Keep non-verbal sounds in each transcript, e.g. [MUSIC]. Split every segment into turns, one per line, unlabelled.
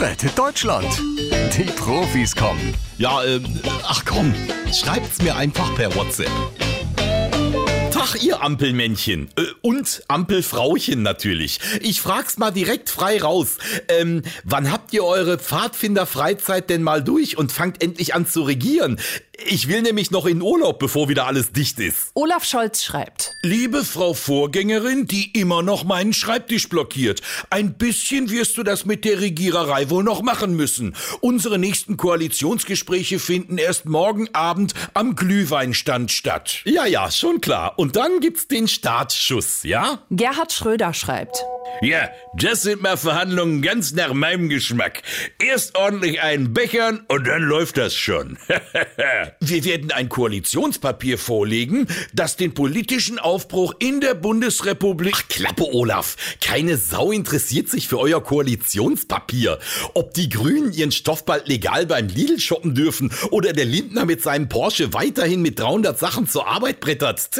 Rettet Deutschland. Die Profis kommen.
Ja, ähm, ach komm, schreibt's mir einfach per WhatsApp. Tag, ihr Ampelmännchen. Äh, und Ampelfrauchen natürlich. Ich frag's mal direkt frei raus. Ähm, wann habt ihr eure Pfadfinder-Freizeit denn mal durch und fangt endlich an zu regieren? Ich will nämlich noch in Urlaub, bevor wieder alles dicht ist.
Olaf Scholz schreibt.
Liebe Frau Vorgängerin, die immer noch meinen Schreibtisch blockiert. Ein bisschen wirst du das mit der Regiererei wohl noch machen müssen. Unsere nächsten Koalitionsgespräche finden erst morgen Abend am Glühweinstand statt.
Ja, ja, schon klar. Und dann gibt's den Startschuss, ja?
Gerhard Schröder schreibt.
Ja, das sind mal Verhandlungen ganz nach meinem Geschmack. Erst ordentlich einen Bechern und dann läuft das schon. [LAUGHS] Wir werden ein Koalitionspapier vorlegen, das den politischen Aufbruch in der Bundesrepublik...
Ach, Klappe, Olaf. Keine Sau interessiert sich für euer Koalitionspapier. Ob die Grünen ihren Stoff bald legal beim Lidl shoppen dürfen oder der Lindner mit seinem Porsche weiterhin mit 300 Sachen zur Arbeit brettert.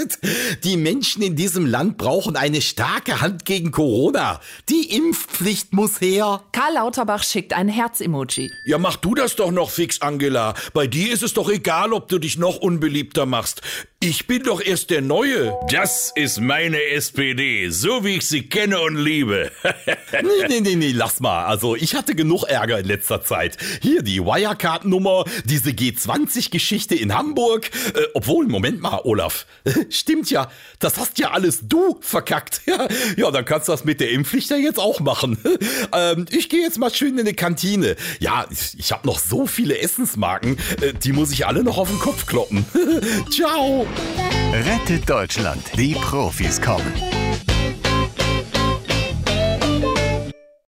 Die Menschen in diesem Land brauchen eine starke Hand gegen Corona. Die Impfpflicht muss her.
Karl Lauterbach schickt ein Herz-Emoji.
Ja, mach du das doch noch fix, Angela. Bei dir ist es doch egal, ob du dich noch unbeliebter machst. Ich bin doch erst der Neue. Das ist meine SPD, so wie ich sie kenne und liebe. [LAUGHS]
nee, nee, nee, nee, lass mal. Also, ich hatte genug Ärger in letzter Zeit. Hier die Wirecard-Nummer, diese G20-Geschichte in Hamburg. Äh, obwohl, Moment mal, Olaf. [LAUGHS] Stimmt ja, das hast ja alles du verkackt. [LAUGHS] ja, dann kannst du das mit der Impfpflicht ja jetzt auch machen. ähm, ich gehe jetzt mal schön in eine Kantine. Ja, ich, ich habe noch so viele Essensmarken, äh, die muss ich alle noch auf den Kopf kloppen. Ciao.
Rettet Deutschland. Die Profis kommen.